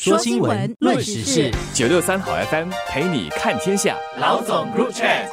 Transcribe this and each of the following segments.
说新闻，论时事，九六三好 FM 陪你看天下。老总 Group Chat。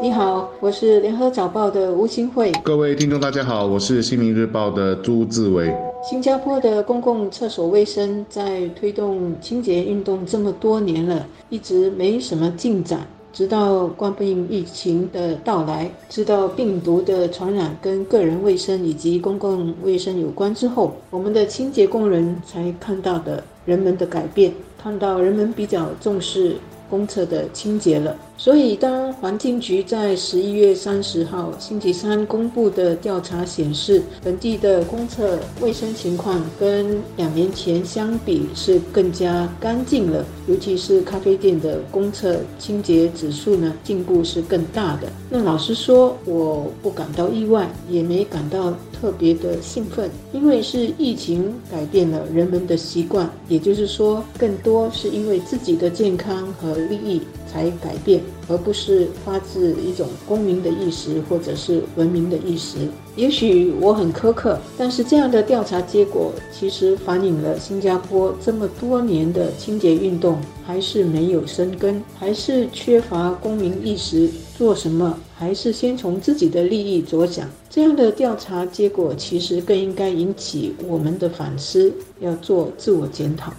你好，我是联合早报的吴新慧。各位听众，大家好，我是新民日报的朱志伟。新加坡的公共厕所卫生在推动清洁运动这么多年了，一直没什么进展。直到冠病疫情的到来，知道病毒的传染跟个人卫生以及公共卫生有关之后，我们的清洁工人才看到的人们的改变，看到人们比较重视。公厕的清洁了，所以当环境局在十一月三十号星期三公布的调查显示，本地的公厕卫生情况跟两年前相比是更加干净了，尤其是咖啡店的公厕清洁指数呢进步是更大的。那老实说，我不感到意外，也没感到。特别的兴奋，因为是疫情改变了人们的习惯，也就是说，更多是因为自己的健康和利益才改变，而不是发自一种公民的意识或者是文明的意识。也许我很苛刻，但是这样的调查结果其实反映了新加坡这么多年的清洁运动还是没有生根，还是缺乏公民意识。做什么还是先从自己的利益着想？这样的调查结果其实更应该引起我们的反思，要做自我检讨。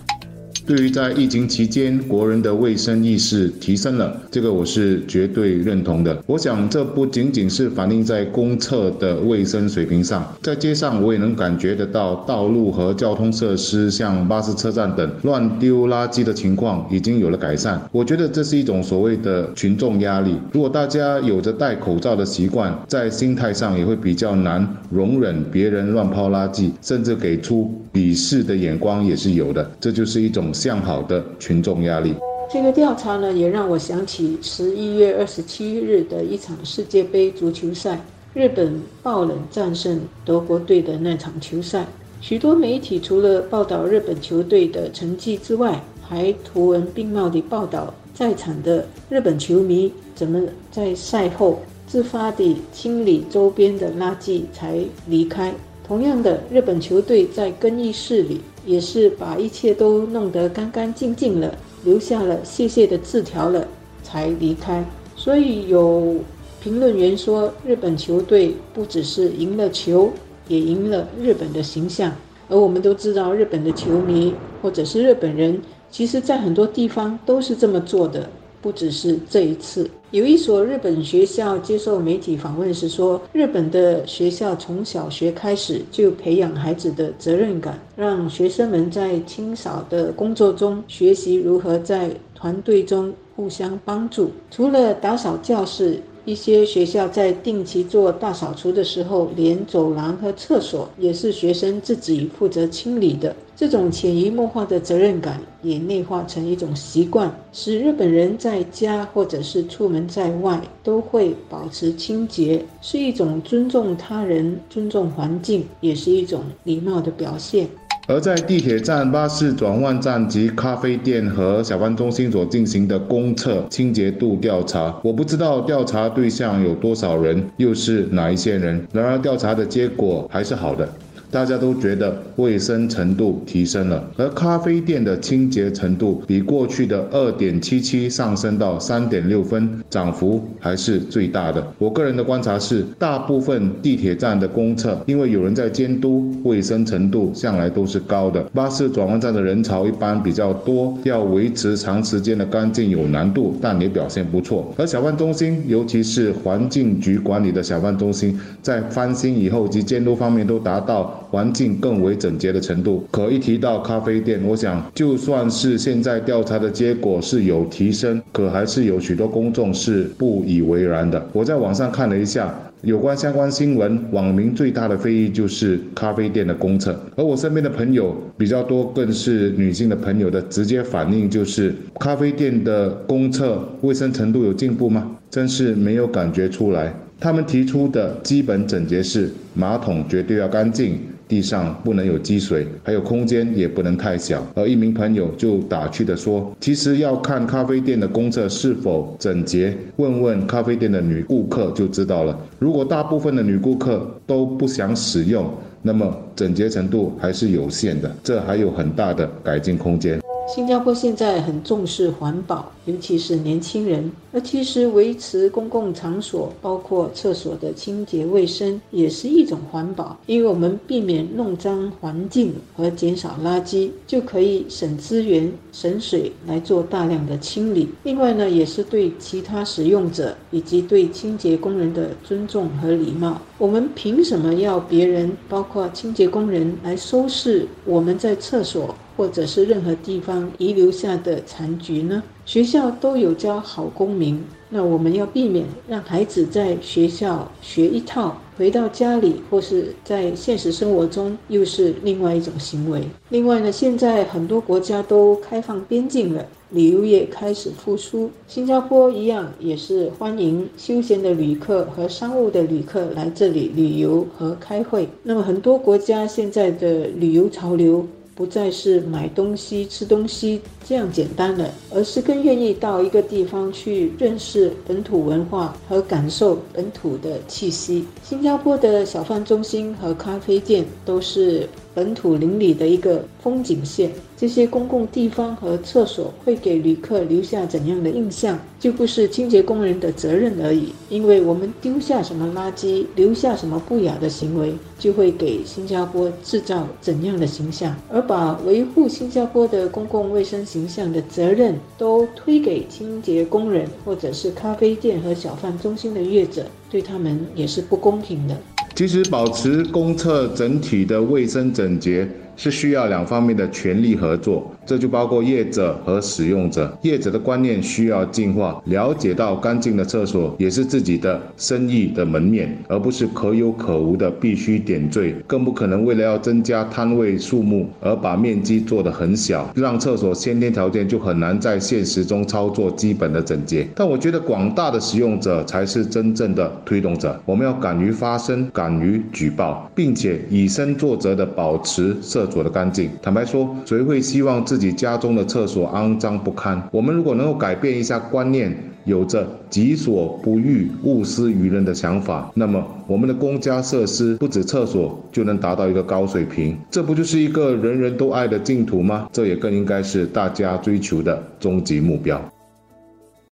对于在疫情期间国人的卫生意识提升了，这个我是绝对认同的。我想这不仅仅是反映在公厕的卫生水平上，在街上我也能感觉得到，道路和交通设施，像巴士车站等乱丢垃圾的情况已经有了改善。我觉得这是一种所谓的群众压力。如果大家有着戴口罩的习惯，在心态上也会比较难容忍别人乱抛垃圾，甚至给出鄙视的眼光也是有的。这就是一种。向好的群众压力。这个调查呢，也让我想起十一月二十七日的一场世界杯足球赛，日本爆冷战胜德国队的那场球赛。许多媒体除了报道日本球队的成绩之外，还图文并茂地报道在场的日本球迷怎么在赛后自发地清理周边的垃圾才离开。同样的，日本球队在更衣室里。也是把一切都弄得干干净净了，留下了谢谢的字条了，才离开。所以有评论员说，日本球队不只是赢了球，也赢了日本的形象。而我们都知道，日本的球迷或者是日本人，其实在很多地方都是这么做的。不只是这一次，有一所日本学校接受媒体访问时说，日本的学校从小学开始就培养孩子的责任感，让学生们在清扫的工作中学习如何在团队中互相帮助。除了打扫教室。一些学校在定期做大扫除的时候，连走廊和厕所也是学生自己负责清理的。这种潜移默化的责任感也内化成一种习惯，使日本人在家或者是出门在外都会保持清洁，是一种尊重他人、尊重环境，也是一种礼貌的表现。而在地铁站、巴士转换站及咖啡店和小贩中心所进行的公厕清洁度调查，我不知道调查对象有多少人，又是哪一些人。然而，调查的结果还是好的。大家都觉得卫生程度提升了，而咖啡店的清洁程度比过去的二点七七上升到三点六分，涨幅还是最大的。我个人的观察是，大部分地铁站的公厕因为有人在监督，卫生程度向来都是高的。巴士转弯站的人潮一般比较多，要维持长时间的干净有难度，但也表现不错。而小贩中心，尤其是环境局管理的小贩中心，在翻新以后及监督方面都达到。环境更为整洁的程度，可一提到咖啡店，我想就算是现在调查的结果是有提升，可还是有许多公众是不以为然的。我在网上看了一下有关相关新闻，网民最大的非议就是咖啡店的公厕，而我身边的朋友比较多，更是女性的朋友的直接反应就是咖啡店的公厕卫生程度有进步吗？真是没有感觉出来。他们提出的基本整洁是马桶绝对要干净。地上不能有积水，还有空间也不能太小。而一名朋友就打趣地说：“其实要看咖啡店的公厕是否整洁，问问咖啡店的女顾客就知道了。如果大部分的女顾客都不想使用，那么整洁程度还是有限的，这还有很大的改进空间。新加坡现在很重视环保，尤其是年轻人。而其实维持公共场所，包括厕所的清洁卫生，也是一种环保。因为我们避免弄脏环境和减少垃圾，就可以省资源、省水来做大量的清理。另外呢，也是对其他使用者以及对清洁工人的尊重和礼貌。我们凭什么要别人，包括清洁工人来收拾我们在厕所或者是任何地方遗留下的残局呢？学校都有教好公民，那我们要避免让孩子在学校学一套，回到家里或是在现实生活中又是另外一种行为。另外呢，现在很多国家都开放边境了，旅游业开始复苏，新加坡一样也是欢迎休闲的旅客和商务的旅客来这里旅游和开会。那么很多国家现在的旅游潮流。不再是买东西、吃东西这样简单了，而是更愿意到一个地方去认识本土文化和感受本土的气息。新加坡的小贩中心和咖啡店都是。本土邻里的一个风景线，这些公共地方和厕所会给旅客留下怎样的印象，就不是清洁工人的责任而已。因为我们丢下什么垃圾，留下什么不雅的行为，就会给新加坡制造怎样的形象。而把维护新加坡的公共卫生形象的责任都推给清洁工人，或者是咖啡店和小贩中心的业者，对他们也是不公平的。其实，保持公厕整体的卫生整洁。是需要两方面的全力合作，这就包括业者和使用者。业者的观念需要进化，了解到干净的厕所也是自己的生意的门面，而不是可有可无的必须点缀。更不可能为了要增加摊位数目而把面积做得很小，让厕所先天条件就很难在现实中操作基本的整洁。但我觉得广大的使用者才是真正的推动者，我们要敢于发声，敢于举报，并且以身作则的保持社。厕所的干净，坦白说，谁会希望自己家中的厕所肮脏不堪？我们如果能够改变一下观念，有着己所不欲，勿施于人的想法，那么我们的公家设施不止厕所就能达到一个高水平，这不就是一个人人都爱的净土吗？这也更应该是大家追求的终极目标。